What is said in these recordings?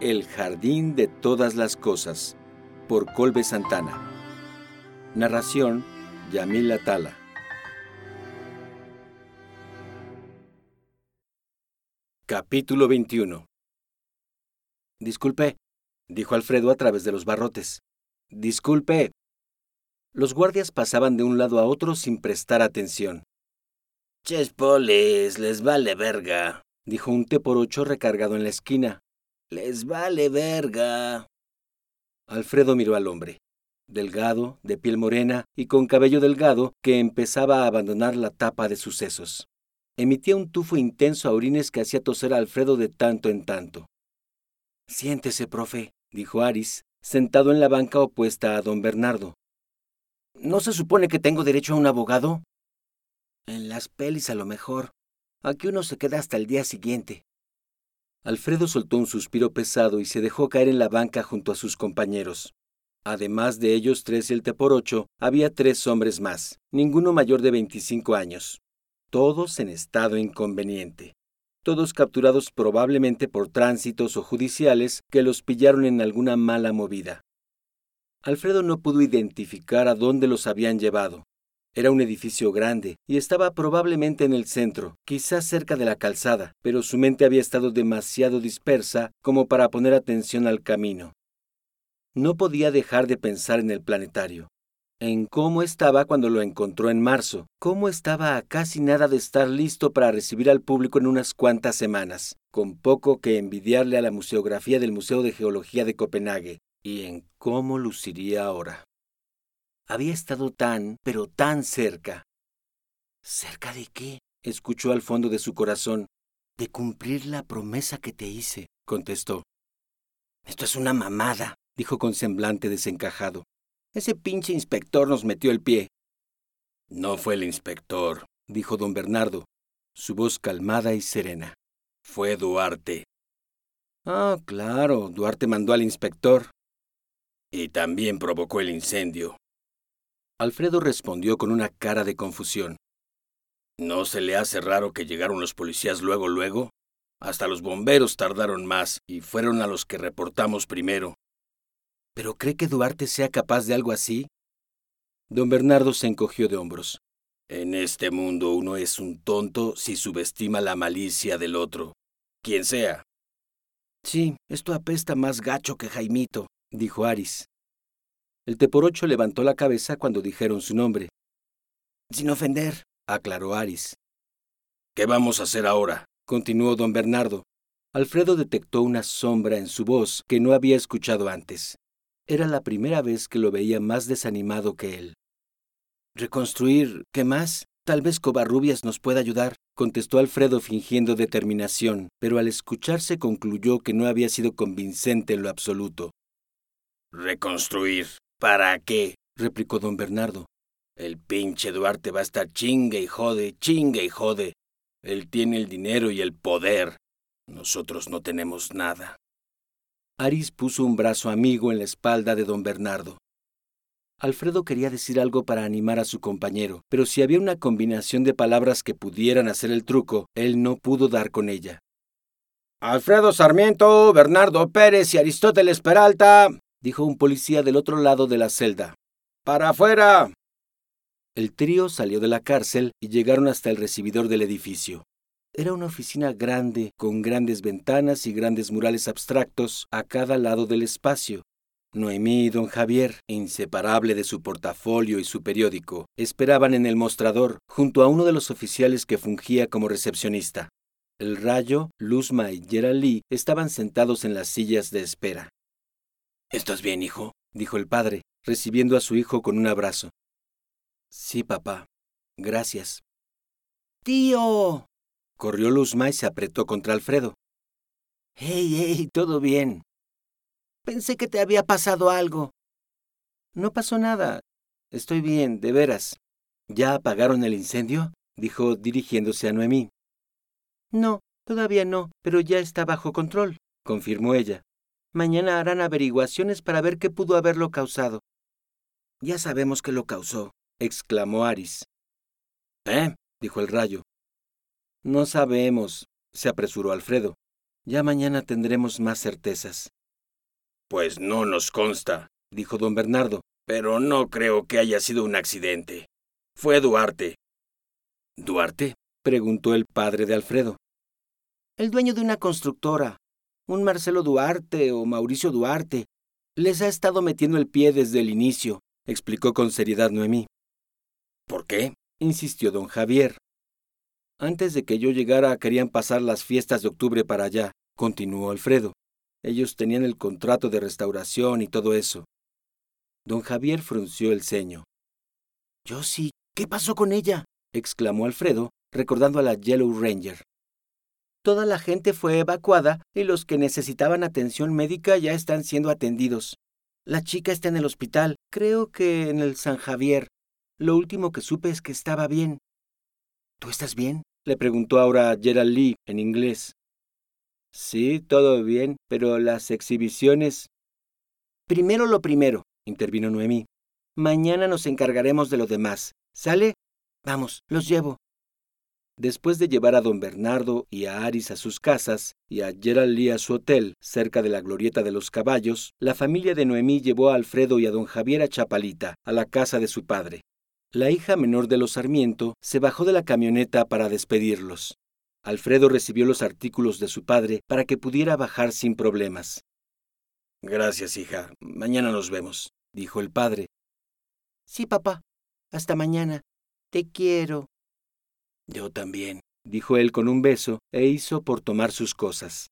El jardín de todas las cosas, por Colbe Santana. Narración, Yamil Atala. Capítulo 21 Disculpe, dijo Alfredo a través de los barrotes. Disculpe. Los guardias pasaban de un lado a otro sin prestar atención. Chespoles, les vale verga, dijo un té por ocho recargado en la esquina. Les vale verga. Alfredo miró al hombre, delgado, de piel morena y con cabello delgado, que empezaba a abandonar la tapa de sus sesos. Emitía un tufo intenso a orines que hacía toser a Alfredo de tanto en tanto. Siéntese, profe, dijo Aris, sentado en la banca opuesta a don Bernardo. ¿No se supone que tengo derecho a un abogado? En las pelis a lo mejor. Aquí uno se queda hasta el día siguiente. Alfredo soltó un suspiro pesado y se dejó caer en la banca junto a sus compañeros. Además de ellos tres y el T por ocho, había tres hombres más, ninguno mayor de 25 años. Todos en estado inconveniente. Todos capturados probablemente por tránsitos o judiciales que los pillaron en alguna mala movida. Alfredo no pudo identificar a dónde los habían llevado. Era un edificio grande y estaba probablemente en el centro, quizás cerca de la calzada, pero su mente había estado demasiado dispersa como para poner atención al camino. No podía dejar de pensar en el planetario, en cómo estaba cuando lo encontró en marzo, cómo estaba a casi nada de estar listo para recibir al público en unas cuantas semanas, con poco que envidiarle a la museografía del Museo de Geología de Copenhague, y en cómo luciría ahora. Había estado tan, pero tan cerca. ¿Cerca de qué? escuchó al fondo de su corazón. De cumplir la promesa que te hice, contestó. Esto es una mamada, dijo con semblante desencajado. Ese pinche inspector nos metió el pie. No fue el inspector, dijo don Bernardo, su voz calmada y serena. Fue Duarte. Ah, claro, Duarte mandó al inspector. Y también provocó el incendio. Alfredo respondió con una cara de confusión. ¿No se le hace raro que llegaron los policías luego, luego? Hasta los bomberos tardaron más y fueron a los que reportamos primero. ¿Pero cree que Duarte sea capaz de algo así? Don Bernardo se encogió de hombros. En este mundo uno es un tonto si subestima la malicia del otro, quien sea. Sí, esto apesta más gacho que Jaimito, dijo Aris. El teporocho levantó la cabeza cuando dijeron su nombre. Sin ofender, aclaró Aris. ¿Qué vamos a hacer ahora? continuó don Bernardo. Alfredo detectó una sombra en su voz que no había escuchado antes. Era la primera vez que lo veía más desanimado que él. Reconstruir, ¿qué más? Tal vez Covarrubias nos pueda ayudar, contestó Alfredo fingiendo determinación, pero al escucharse concluyó que no había sido convincente en lo absoluto. Reconstruir. ¿Para qué? replicó don Bernardo. El pinche Duarte va a estar chingue y jode, chingue y jode. Él tiene el dinero y el poder. Nosotros no tenemos nada. Aris puso un brazo amigo en la espalda de don Bernardo. Alfredo quería decir algo para animar a su compañero, pero si había una combinación de palabras que pudieran hacer el truco, él no pudo dar con ella. Alfredo Sarmiento, Bernardo Pérez y Aristóteles Peralta, dijo un policía del otro lado de la celda. ¡Para afuera! El trío salió de la cárcel y llegaron hasta el recibidor del edificio. Era una oficina grande, con grandes ventanas y grandes murales abstractos a cada lado del espacio. Noemí y don Javier, inseparable de su portafolio y su periódico, esperaban en el mostrador, junto a uno de los oficiales que fungía como recepcionista. El Rayo, Luzma y Gerald Lee estaban sentados en las sillas de espera. ¿Estás bien, hijo? dijo el padre, recibiendo a su hijo con un abrazo. Sí, papá. Gracias. Tío. Corrió Luzma y se apretó contra Alfredo. Hey, hey, todo bien. Pensé que te había pasado algo. No pasó nada. Estoy bien, de veras. ¿Ya apagaron el incendio? dijo dirigiéndose a Noemí. No, todavía no, pero ya está bajo control, confirmó ella. Mañana harán averiguaciones para ver qué pudo haberlo causado. Ya sabemos que lo causó, exclamó Aris. ¿Eh? dijo el rayo. No sabemos, se apresuró Alfredo. Ya mañana tendremos más certezas. Pues no nos consta, dijo don Bernardo. Pero no creo que haya sido un accidente. Fue Duarte. ¿Duarte? preguntó el padre de Alfredo. El dueño de una constructora, un Marcelo Duarte o Mauricio Duarte. Les ha estado metiendo el pie desde el inicio, explicó con seriedad Noemí. ¿Por qué? insistió don Javier. Antes de que yo llegara querían pasar las fiestas de octubre para allá, continuó Alfredo. Ellos tenían el contrato de restauración y todo eso. Don Javier frunció el ceño. Yo sí. ¿Qué pasó con ella? exclamó Alfredo, recordando a la Yellow Ranger. Toda la gente fue evacuada y los que necesitaban atención médica ya están siendo atendidos. La chica está en el hospital, creo que en el San Javier. Lo último que supe es que estaba bien. ¿Tú estás bien? le preguntó ahora Gerald Lee en inglés. Sí, todo bien, pero las exhibiciones. Primero lo primero, intervino Noemí. Mañana nos encargaremos de lo demás. ¿Sale? Vamos, los llevo. Después de llevar a don Bernardo y a Aris a sus casas y a Gerald Lee a su hotel, cerca de la glorieta de los caballos, la familia de Noemí llevó a Alfredo y a don Javier a Chapalita, a la casa de su padre. La hija menor de los Sarmiento se bajó de la camioneta para despedirlos. Alfredo recibió los artículos de su padre para que pudiera bajar sin problemas. Gracias, hija. Mañana nos vemos, dijo el padre. Sí, papá. Hasta mañana. Te quiero. Yo también, dijo él con un beso e hizo por tomar sus cosas.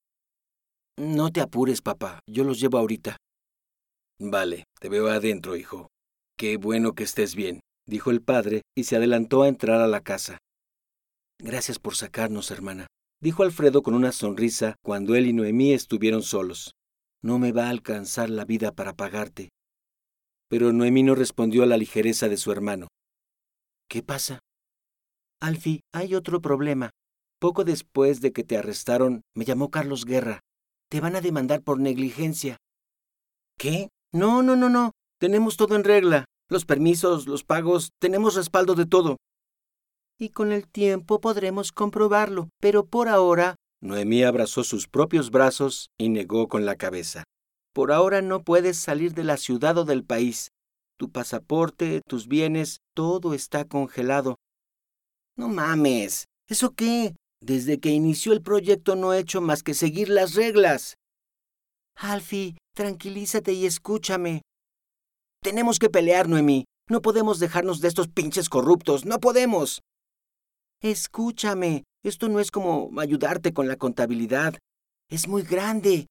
No te apures, papá. Yo los llevo ahorita. Vale, te veo adentro, hijo. Qué bueno que estés bien dijo el padre, y se adelantó a entrar a la casa. Gracias por sacarnos, hermana, dijo Alfredo con una sonrisa cuando él y Noemí estuvieron solos. No me va a alcanzar la vida para pagarte. Pero Noemí no respondió a la ligereza de su hermano. ¿Qué pasa? Alfie, hay otro problema. Poco después de que te arrestaron, me llamó Carlos Guerra. Te van a demandar por negligencia. ¿Qué? No, no, no, no. Tenemos todo en regla los permisos, los pagos, tenemos respaldo de todo. Y con el tiempo podremos comprobarlo, pero por ahora... Noemí abrazó sus propios brazos y negó con la cabeza. Por ahora no puedes salir de la ciudad o del país. Tu pasaporte, tus bienes, todo está congelado. No mames. ¿Eso qué? Desde que inició el proyecto no he hecho más que seguir las reglas. Alfie, tranquilízate y escúchame. Tenemos que pelear, Noemí. No podemos dejarnos de estos pinches corruptos. No podemos. Escúchame. Esto no es como ayudarte con la contabilidad. Es muy grande.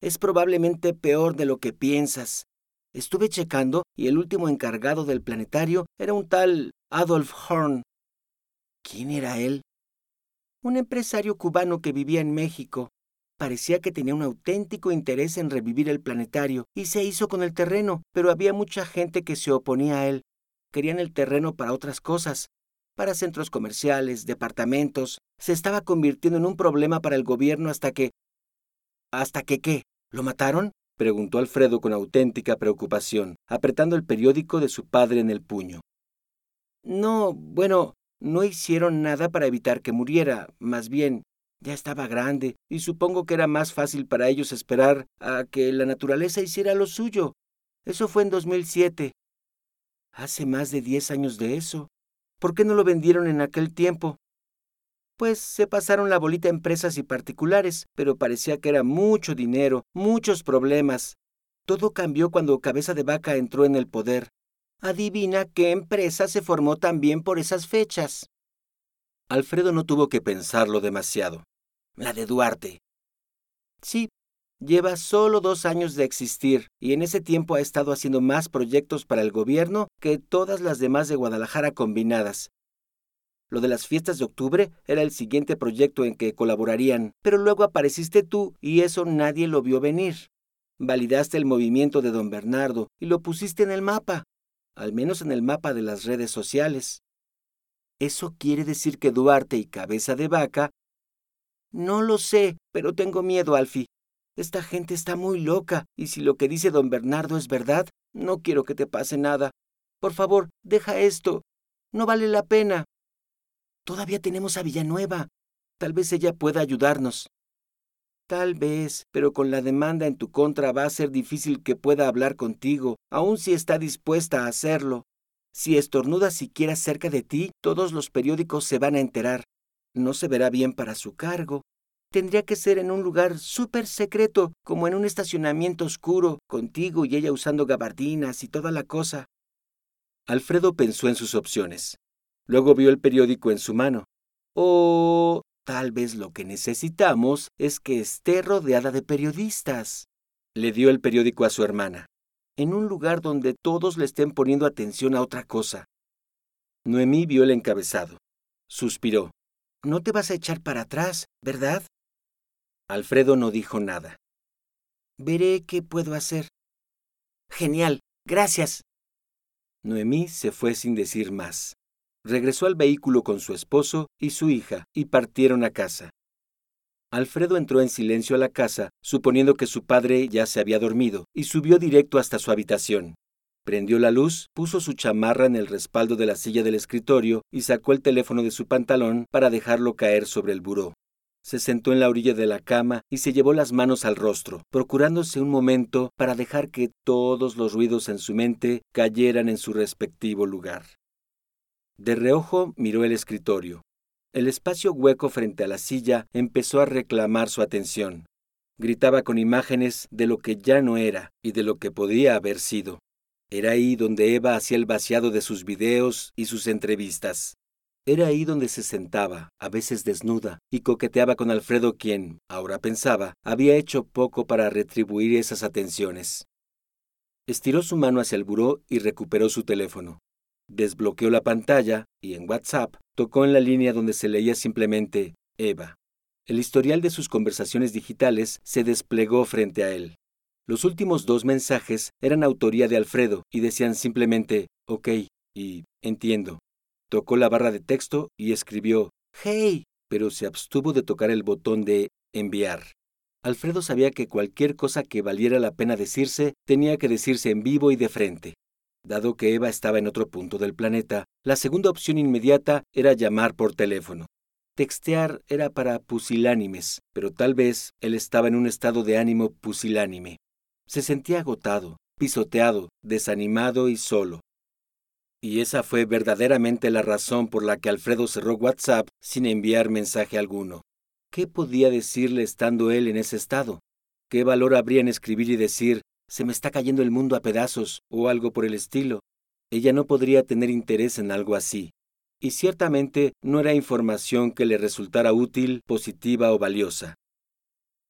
Es probablemente peor de lo que piensas. Estuve checando y el último encargado del planetario era un tal Adolf Horn. ¿Quién era él? Un empresario cubano que vivía en México. Parecía que tenía un auténtico interés en revivir el planetario y se hizo con el terreno, pero había mucha gente que se oponía a él. Querían el terreno para otras cosas, para centros comerciales, departamentos. Se estaba convirtiendo en un problema para el gobierno hasta que... ¿Hasta que qué? ¿Lo mataron? preguntó Alfredo con auténtica preocupación, apretando el periódico de su padre en el puño. No, bueno, no hicieron nada para evitar que muriera, más bien ya estaba grande, y supongo que era más fácil para ellos esperar a que la naturaleza hiciera lo suyo. Eso fue en 2007. Hace más de diez años de eso. ¿Por qué no lo vendieron en aquel tiempo? Pues se pasaron la bolita a empresas y particulares, pero parecía que era mucho dinero, muchos problemas. Todo cambió cuando Cabeza de Vaca entró en el poder. Adivina qué empresa se formó también por esas fechas. Alfredo no tuvo que pensarlo demasiado. La de Duarte. Sí, lleva solo dos años de existir y en ese tiempo ha estado haciendo más proyectos para el gobierno que todas las demás de Guadalajara combinadas. Lo de las fiestas de octubre era el siguiente proyecto en que colaborarían, pero luego apareciste tú y eso nadie lo vio venir. Validaste el movimiento de don Bernardo y lo pusiste en el mapa, al menos en el mapa de las redes sociales. ¿Eso quiere decir que Duarte y Cabeza de Vaca? No lo sé, pero tengo miedo, Alfie. Esta gente está muy loca, y si lo que dice don Bernardo es verdad, no quiero que te pase nada. Por favor, deja esto. No vale la pena. Todavía tenemos a Villanueva. Tal vez ella pueda ayudarnos. Tal vez, pero con la demanda en tu contra va a ser difícil que pueda hablar contigo, aun si está dispuesta a hacerlo. Si estornuda siquiera cerca de ti, todos los periódicos se van a enterar. No se verá bien para su cargo. Tendría que ser en un lugar súper secreto, como en un estacionamiento oscuro, contigo y ella usando gabardinas y toda la cosa. Alfredo pensó en sus opciones. Luego vio el periódico en su mano. O Tal vez lo que necesitamos es que esté rodeada de periodistas. Le dio el periódico a su hermana, en un lugar donde todos le estén poniendo atención a otra cosa. Noemí vio el encabezado. Suspiró. No te vas a echar para atrás, ¿verdad? Alfredo no dijo nada. Veré qué puedo hacer. Genial, gracias. Noemí se fue sin decir más regresó al vehículo con su esposo y su hija y partieron a casa. Alfredo entró en silencio a la casa, suponiendo que su padre ya se había dormido, y subió directo hasta su habitación. Prendió la luz, puso su chamarra en el respaldo de la silla del escritorio y sacó el teléfono de su pantalón para dejarlo caer sobre el buró. Se sentó en la orilla de la cama y se llevó las manos al rostro, procurándose un momento para dejar que todos los ruidos en su mente cayeran en su respectivo lugar. De reojo miró el escritorio. El espacio hueco frente a la silla empezó a reclamar su atención. Gritaba con imágenes de lo que ya no era y de lo que podía haber sido. Era ahí donde Eva hacía el vaciado de sus videos y sus entrevistas. Era ahí donde se sentaba, a veces desnuda, y coqueteaba con Alfredo quien, ahora pensaba, había hecho poco para retribuir esas atenciones. Estiró su mano hacia el buró y recuperó su teléfono. Desbloqueó la pantalla y en WhatsApp tocó en la línea donde se leía simplemente Eva. El historial de sus conversaciones digitales se desplegó frente a él. Los últimos dos mensajes eran autoría de Alfredo y decían simplemente OK y entiendo. Tocó la barra de texto y escribió Hey, pero se abstuvo de tocar el botón de enviar. Alfredo sabía que cualquier cosa que valiera la pena decirse tenía que decirse en vivo y de frente. Dado que Eva estaba en otro punto del planeta, la segunda opción inmediata era llamar por teléfono. Textear era para pusilánimes, pero tal vez él estaba en un estado de ánimo pusilánime. Se sentía agotado, pisoteado, desanimado y solo. Y esa fue verdaderamente la razón por la que Alfredo cerró WhatsApp sin enviar mensaje alguno. ¿Qué podía decirle estando él en ese estado? ¿Qué valor habría en escribir y decir, se me está cayendo el mundo a pedazos o algo por el estilo. Ella no podría tener interés en algo así. Y ciertamente no era información que le resultara útil, positiva o valiosa.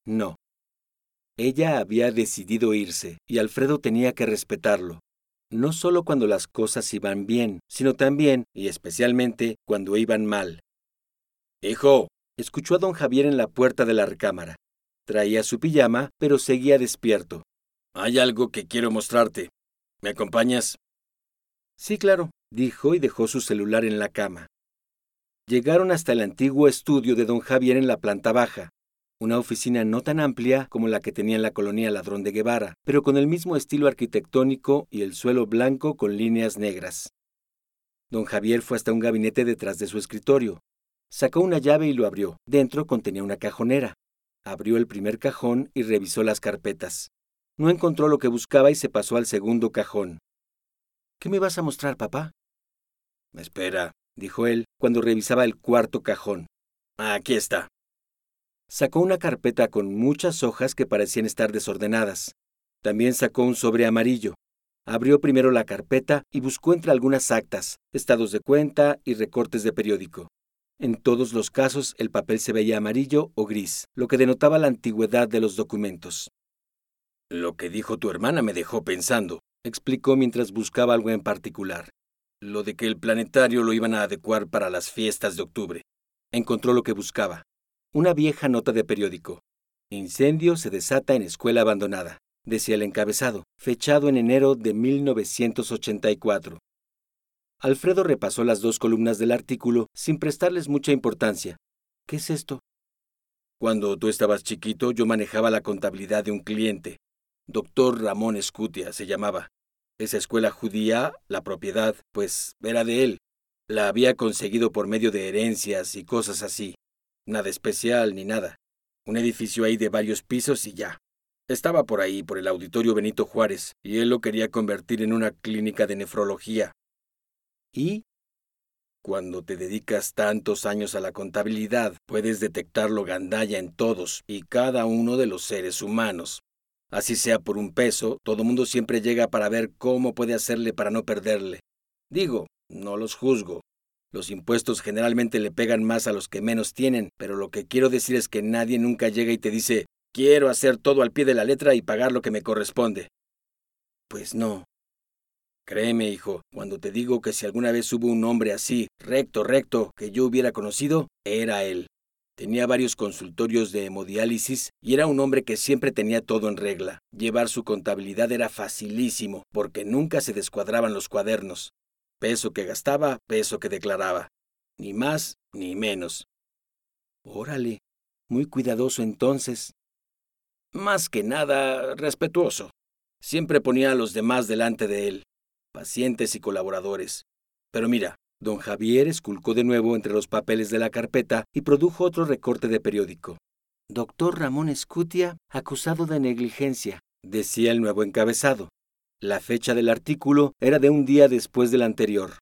No. Ella había decidido irse, y Alfredo tenía que respetarlo. No solo cuando las cosas iban bien, sino también, y especialmente, cuando iban mal. Hijo, escuchó a don Javier en la puerta de la recámara. Traía su pijama, pero seguía despierto. Hay algo que quiero mostrarte. ¿Me acompañas? Sí, claro, dijo y dejó su celular en la cama. Llegaron hasta el antiguo estudio de don Javier en la planta baja, una oficina no tan amplia como la que tenía en la colonia Ladrón de Guevara, pero con el mismo estilo arquitectónico y el suelo blanco con líneas negras. Don Javier fue hasta un gabinete detrás de su escritorio. Sacó una llave y lo abrió. Dentro contenía una cajonera. Abrió el primer cajón y revisó las carpetas. No encontró lo que buscaba y se pasó al segundo cajón. ¿Qué me vas a mostrar, papá? Espera, dijo él, cuando revisaba el cuarto cajón. Aquí está. Sacó una carpeta con muchas hojas que parecían estar desordenadas. También sacó un sobre amarillo. Abrió primero la carpeta y buscó entre algunas actas, estados de cuenta y recortes de periódico. En todos los casos el papel se veía amarillo o gris, lo que denotaba la antigüedad de los documentos. Lo que dijo tu hermana me dejó pensando, explicó mientras buscaba algo en particular. Lo de que el planetario lo iban a adecuar para las fiestas de octubre. Encontró lo que buscaba. Una vieja nota de periódico. Incendio se desata en escuela abandonada, decía el encabezado, fechado en enero de 1984. Alfredo repasó las dos columnas del artículo sin prestarles mucha importancia. ¿Qué es esto? Cuando tú estabas chiquito yo manejaba la contabilidad de un cliente. Doctor Ramón Escutia se llamaba. Esa escuela judía, la propiedad, pues era de él. La había conseguido por medio de herencias y cosas así. Nada especial ni nada. Un edificio ahí de varios pisos y ya. Estaba por ahí, por el auditorio Benito Juárez, y él lo quería convertir en una clínica de nefrología. ¿Y? Cuando te dedicas tantos años a la contabilidad, puedes detectar lo gandalla en todos y cada uno de los seres humanos. Así sea por un peso, todo mundo siempre llega para ver cómo puede hacerle para no perderle. Digo, no los juzgo. Los impuestos generalmente le pegan más a los que menos tienen, pero lo que quiero decir es que nadie nunca llega y te dice, quiero hacer todo al pie de la letra y pagar lo que me corresponde. Pues no. Créeme, hijo, cuando te digo que si alguna vez hubo un hombre así, recto, recto, que yo hubiera conocido, era él. Tenía varios consultorios de hemodiálisis y era un hombre que siempre tenía todo en regla. Llevar su contabilidad era facilísimo, porque nunca se descuadraban los cuadernos. Peso que gastaba, peso que declaraba. Ni más ni menos. Órale, muy cuidadoso entonces. Más que nada, respetuoso. Siempre ponía a los demás delante de él, pacientes y colaboradores. Pero mira, don Javier esculcó de nuevo entre los papeles de la carpeta y produjo otro recorte de periódico. Doctor Ramón Escutia, acusado de negligencia, decía el nuevo encabezado. La fecha del artículo era de un día después del anterior.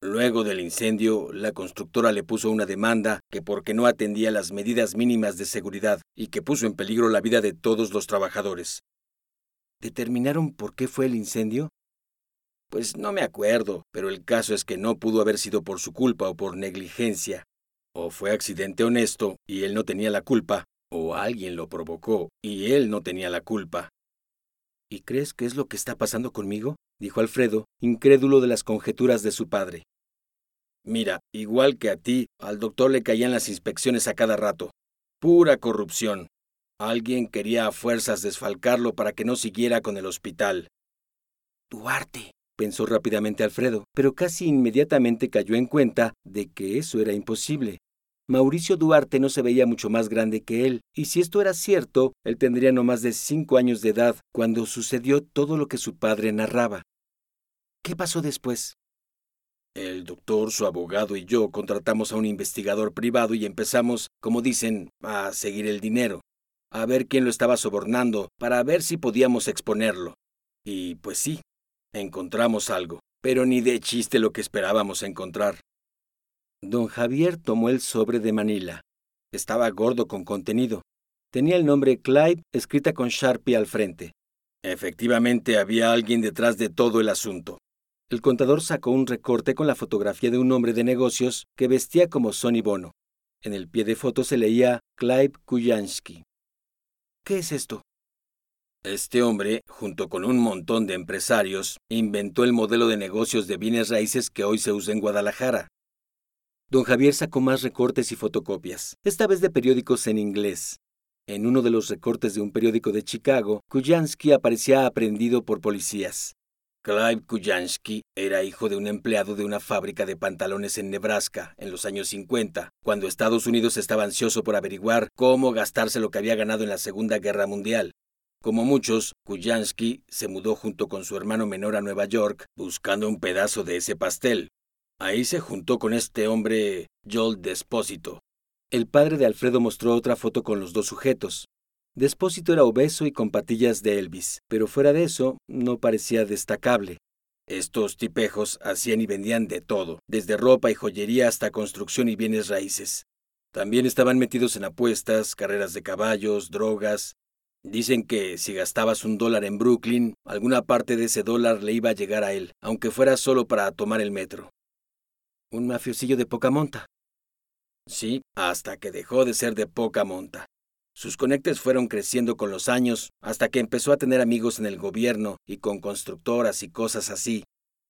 Luego del incendio, la constructora le puso una demanda que porque no atendía las medidas mínimas de seguridad y que puso en peligro la vida de todos los trabajadores. ¿Determinaron por qué fue el incendio? Pues no me acuerdo, pero el caso es que no pudo haber sido por su culpa o por negligencia. O fue accidente honesto y él no tenía la culpa, o alguien lo provocó y él no tenía la culpa. ¿Y crees que es lo que está pasando conmigo? dijo Alfredo, incrédulo de las conjeturas de su padre. Mira, igual que a ti, al doctor le caían las inspecciones a cada rato. Pura corrupción. Alguien quería a fuerzas desfalcarlo para que no siguiera con el hospital. Duarte, pensó rápidamente Alfredo, pero casi inmediatamente cayó en cuenta de que eso era imposible. Mauricio Duarte no se veía mucho más grande que él, y si esto era cierto, él tendría no más de cinco años de edad cuando sucedió todo lo que su padre narraba. ¿Qué pasó después? El doctor, su abogado y yo contratamos a un investigador privado y empezamos, como dicen, a seguir el dinero, a ver quién lo estaba sobornando, para ver si podíamos exponerlo. Y pues sí, encontramos algo, pero ni de chiste lo que esperábamos encontrar. Don Javier tomó el sobre de Manila. Estaba gordo con contenido. Tenía el nombre Clive escrita con Sharpie al frente. Efectivamente había alguien detrás de todo el asunto. El contador sacó un recorte con la fotografía de un hombre de negocios que vestía como Sonny Bono. En el pie de foto se leía Clive Kujansky. ¿Qué es esto? Este hombre, junto con un montón de empresarios, inventó el modelo de negocios de bienes raíces que hoy se usa en Guadalajara. Don Javier sacó más recortes y fotocopias, esta vez de periódicos en inglés. En uno de los recortes de un periódico de Chicago, Kujansky aparecía aprendido por policías. Clive Kujansky era hijo de un empleado de una fábrica de pantalones en Nebraska en los años 50, cuando Estados Unidos estaba ansioso por averiguar cómo gastarse lo que había ganado en la Segunda Guerra Mundial. Como muchos, Kujansky se mudó junto con su hermano menor a Nueva York buscando un pedazo de ese pastel. Ahí se juntó con este hombre Joel Despósito. El padre de Alfredo mostró otra foto con los dos sujetos. Despósito era obeso y con patillas de Elvis, pero fuera de eso no parecía destacable. Estos tipejos hacían y vendían de todo, desde ropa y joyería hasta construcción y bienes raíces. También estaban metidos en apuestas, carreras de caballos, drogas. Dicen que si gastabas un dólar en Brooklyn, alguna parte de ese dólar le iba a llegar a él, aunque fuera solo para tomar el metro. Un mafiosillo de poca monta. Sí, hasta que dejó de ser de poca monta. Sus conectes fueron creciendo con los años hasta que empezó a tener amigos en el gobierno y con constructoras y cosas así.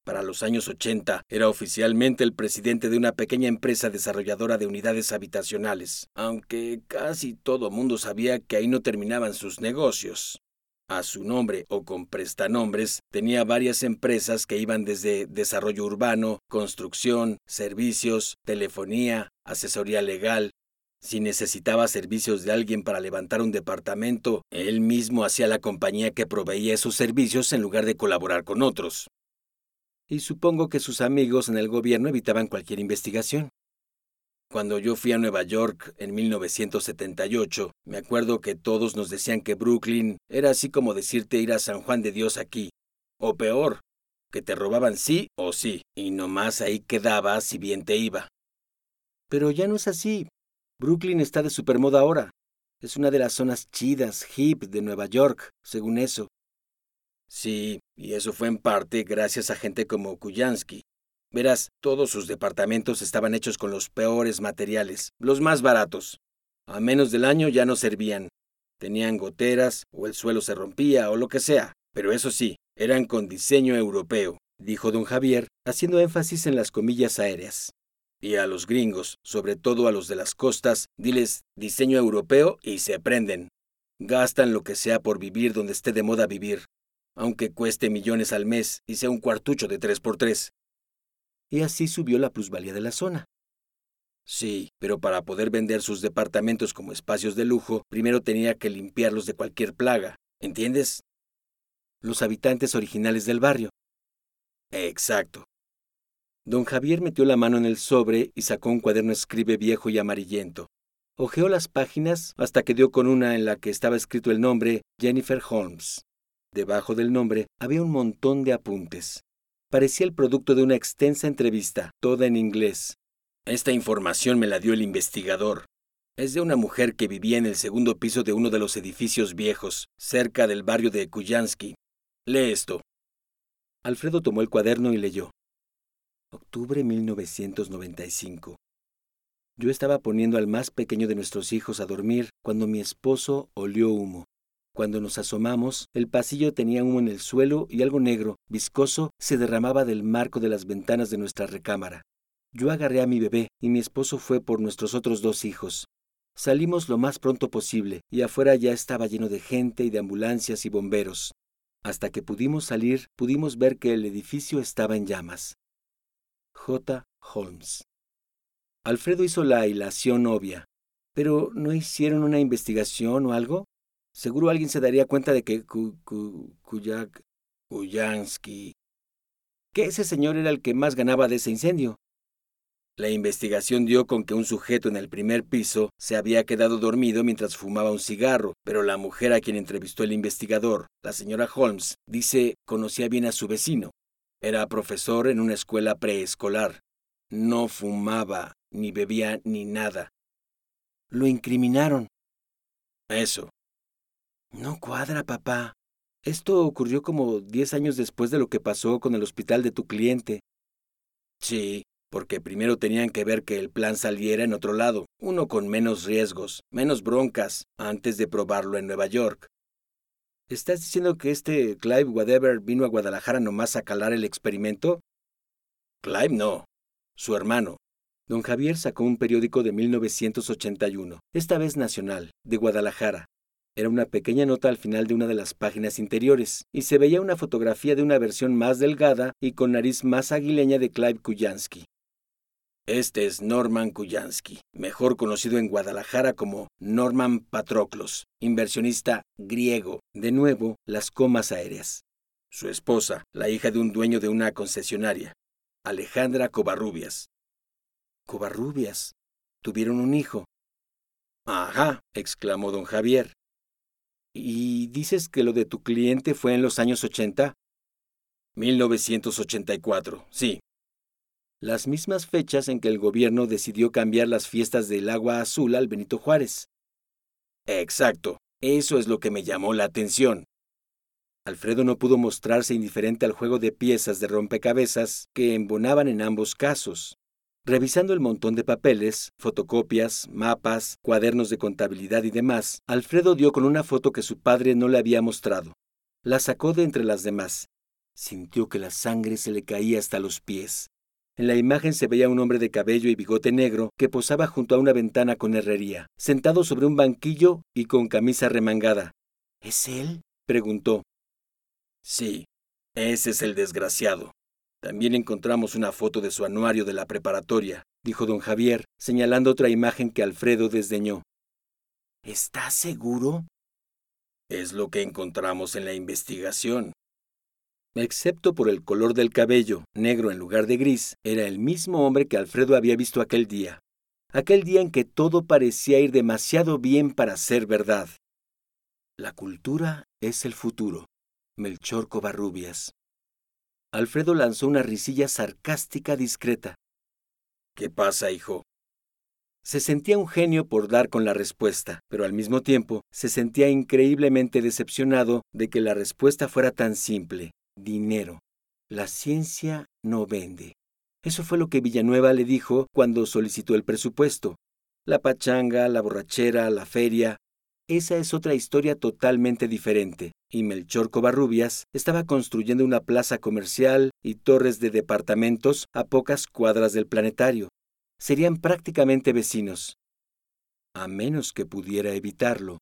Para los años 80 era oficialmente el presidente de una pequeña empresa desarrolladora de unidades habitacionales, aunque casi todo mundo sabía que ahí no terminaban sus negocios. A su nombre o con prestanombres tenía varias empresas que iban desde desarrollo urbano, construcción, servicios, telefonía, asesoría legal. Si necesitaba servicios de alguien para levantar un departamento, él mismo hacía la compañía que proveía esos servicios en lugar de colaborar con otros. Y supongo que sus amigos en el gobierno evitaban cualquier investigación. Cuando yo fui a Nueva York en 1978, me acuerdo que todos nos decían que Brooklyn era así como decirte ir a San Juan de Dios aquí. O peor, que te robaban sí o sí, y nomás ahí quedabas si bien te iba. Pero ya no es así. Brooklyn está de supermoda ahora. Es una de las zonas chidas, hip de Nueva York, según eso. Sí, y eso fue en parte gracias a gente como Kuyansky, Verás, todos sus departamentos estaban hechos con los peores materiales, los más baratos. A menos del año ya no servían. Tenían goteras, o el suelo se rompía, o lo que sea. Pero eso sí, eran con diseño europeo, dijo don Javier, haciendo énfasis en las comillas aéreas. Y a los gringos, sobre todo a los de las costas, diles diseño europeo y se prenden. Gastan lo que sea por vivir donde esté de moda vivir, aunque cueste millones al mes y sea un cuartucho de tres por tres y así subió la plusvalía de la zona. Sí, pero para poder vender sus departamentos como espacios de lujo, primero tenía que limpiarlos de cualquier plaga, ¿entiendes? Los habitantes originales del barrio. Exacto. Don Javier metió la mano en el sobre y sacó un cuaderno escribe viejo y amarillento. Ojeó las páginas hasta que dio con una en la que estaba escrito el nombre Jennifer Holmes. Debajo del nombre había un montón de apuntes parecía el producto de una extensa entrevista, toda en inglés. Esta información me la dio el investigador. Es de una mujer que vivía en el segundo piso de uno de los edificios viejos, cerca del barrio de Kuyansky. Lee esto. Alfredo tomó el cuaderno y leyó. Octubre 1995. Yo estaba poniendo al más pequeño de nuestros hijos a dormir cuando mi esposo olió humo. Cuando nos asomamos, el pasillo tenía humo en el suelo y algo negro, viscoso, se derramaba del marco de las ventanas de nuestra recámara. Yo agarré a mi bebé y mi esposo fue por nuestros otros dos hijos. Salimos lo más pronto posible y afuera ya estaba lleno de gente y de ambulancias y bomberos. Hasta que pudimos salir, pudimos ver que el edificio estaba en llamas. J. Holmes. Alfredo hizo la hilación obvia. ¿Pero no hicieron una investigación o algo? Seguro alguien se daría cuenta de que Kuyak, Kuyansky, que ese señor era el que más ganaba de ese incendio. La investigación dio con que un sujeto en el primer piso se había quedado dormido mientras fumaba un cigarro, pero la mujer a quien entrevistó el investigador, la señora Holmes, dice conocía bien a su vecino. Era profesor en una escuela preescolar. No fumaba, ni bebía, ni nada. Lo incriminaron. Eso. No cuadra, papá. Esto ocurrió como diez años después de lo que pasó con el hospital de tu cliente. Sí, porque primero tenían que ver que el plan saliera en otro lado, uno con menos riesgos, menos broncas, antes de probarlo en Nueva York. ¿Estás diciendo que este Clive Whatever vino a Guadalajara nomás a calar el experimento? Clive no, su hermano. Don Javier sacó un periódico de 1981, esta vez nacional, de Guadalajara, era una pequeña nota al final de una de las páginas interiores, y se veía una fotografía de una versión más delgada y con nariz más aguileña de Clive Kuyansky. Este es Norman Kuyansky, mejor conocido en Guadalajara como Norman Patroclos, inversionista griego. De nuevo, las comas aéreas. Su esposa, la hija de un dueño de una concesionaria, Alejandra Covarrubias. Covarrubias. Tuvieron un hijo. Ajá, exclamó don Javier. ¿Y dices que lo de tu cliente fue en los años 80? 1984, sí. Las mismas fechas en que el gobierno decidió cambiar las fiestas del agua azul al Benito Juárez. Exacto, eso es lo que me llamó la atención. Alfredo no pudo mostrarse indiferente al juego de piezas de rompecabezas que embonaban en ambos casos. Revisando el montón de papeles, fotocopias, mapas, cuadernos de contabilidad y demás, Alfredo dio con una foto que su padre no le había mostrado. La sacó de entre las demás. Sintió que la sangre se le caía hasta los pies. En la imagen se veía un hombre de cabello y bigote negro que posaba junto a una ventana con herrería, sentado sobre un banquillo y con camisa remangada. ¿Es él? preguntó. Sí, ese es el desgraciado. También encontramos una foto de su anuario de la preparatoria, dijo don Javier, señalando otra imagen que Alfredo desdeñó. ¿Estás seguro? Es lo que encontramos en la investigación. Excepto por el color del cabello, negro en lugar de gris, era el mismo hombre que Alfredo había visto aquel día. aquel día en que todo parecía ir demasiado bien para ser verdad. La cultura es el futuro. Melchor Covarrubias. Alfredo lanzó una risilla sarcástica discreta. ¿Qué pasa, hijo? Se sentía un genio por dar con la respuesta, pero al mismo tiempo se sentía increíblemente decepcionado de que la respuesta fuera tan simple. Dinero. La ciencia no vende. Eso fue lo que Villanueva le dijo cuando solicitó el presupuesto. La pachanga, la borrachera, la feria, esa es otra historia totalmente diferente, y Melchor Covarrubias estaba construyendo una plaza comercial y torres de departamentos a pocas cuadras del planetario. Serían prácticamente vecinos. A menos que pudiera evitarlo.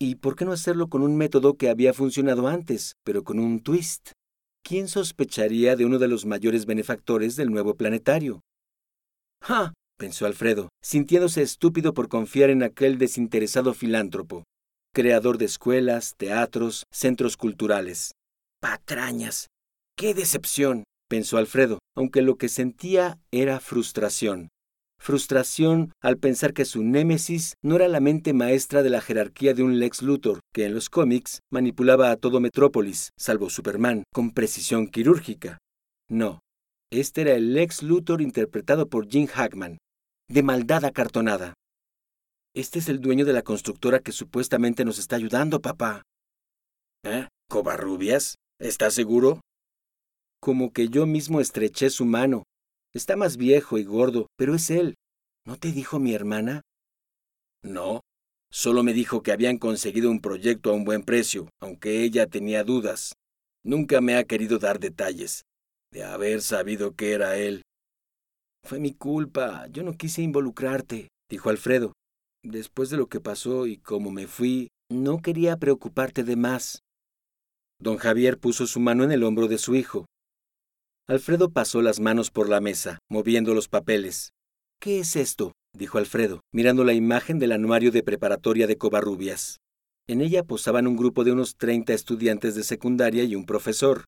¿Y por qué no hacerlo con un método que había funcionado antes, pero con un twist? ¿Quién sospecharía de uno de los mayores benefactores del nuevo planetario? ¡Ja! Pensó Alfredo, sintiéndose estúpido por confiar en aquel desinteresado filántropo, creador de escuelas, teatros, centros culturales. Patrañas. ¡Qué decepción! pensó Alfredo, aunque lo que sentía era frustración. Frustración al pensar que su némesis no era la mente maestra de la jerarquía de un Lex Luthor, que en los cómics manipulaba a todo Metrópolis, salvo Superman, con precisión quirúrgica. No, este era el Lex Luthor interpretado por Jim Hackman, de maldad acartonada. Este es el dueño de la constructora que supuestamente nos está ayudando, papá. ¿Eh? ¿Covarrubias? ¿Estás seguro? Como que yo mismo estreché su mano. Está más viejo y gordo, pero es él. ¿No te dijo mi hermana? No. Solo me dijo que habían conseguido un proyecto a un buen precio, aunque ella tenía dudas. Nunca me ha querido dar detalles. De haber sabido que era él, fue mi culpa, yo no quise involucrarte, dijo Alfredo. Después de lo que pasó y como me fui, no quería preocuparte de más. Don Javier puso su mano en el hombro de su hijo. Alfredo pasó las manos por la mesa, moviendo los papeles. ¿Qué es esto? dijo Alfredo, mirando la imagen del anuario de preparatoria de Covarrubias. En ella posaban un grupo de unos treinta estudiantes de secundaria y un profesor.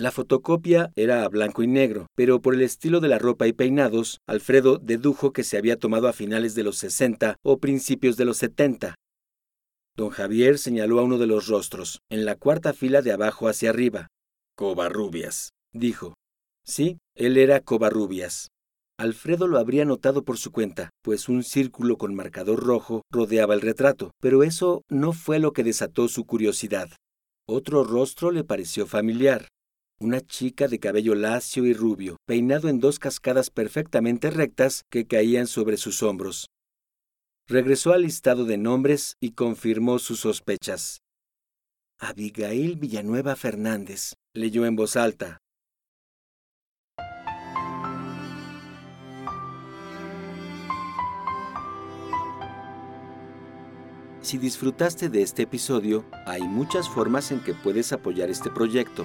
La fotocopia era a blanco y negro, pero por el estilo de la ropa y peinados, Alfredo dedujo que se había tomado a finales de los 60 o principios de los 70. Don Javier señaló a uno de los rostros, en la cuarta fila de abajo hacia arriba. Covarrubias, dijo. Sí, él era Covarrubias. Alfredo lo habría notado por su cuenta, pues un círculo con marcador rojo rodeaba el retrato, pero eso no fue lo que desató su curiosidad. Otro rostro le pareció familiar, una chica de cabello lacio y rubio, peinado en dos cascadas perfectamente rectas que caían sobre sus hombros. Regresó al listado de nombres y confirmó sus sospechas. Abigail Villanueva Fernández, leyó en voz alta. Si disfrutaste de este episodio, hay muchas formas en que puedes apoyar este proyecto.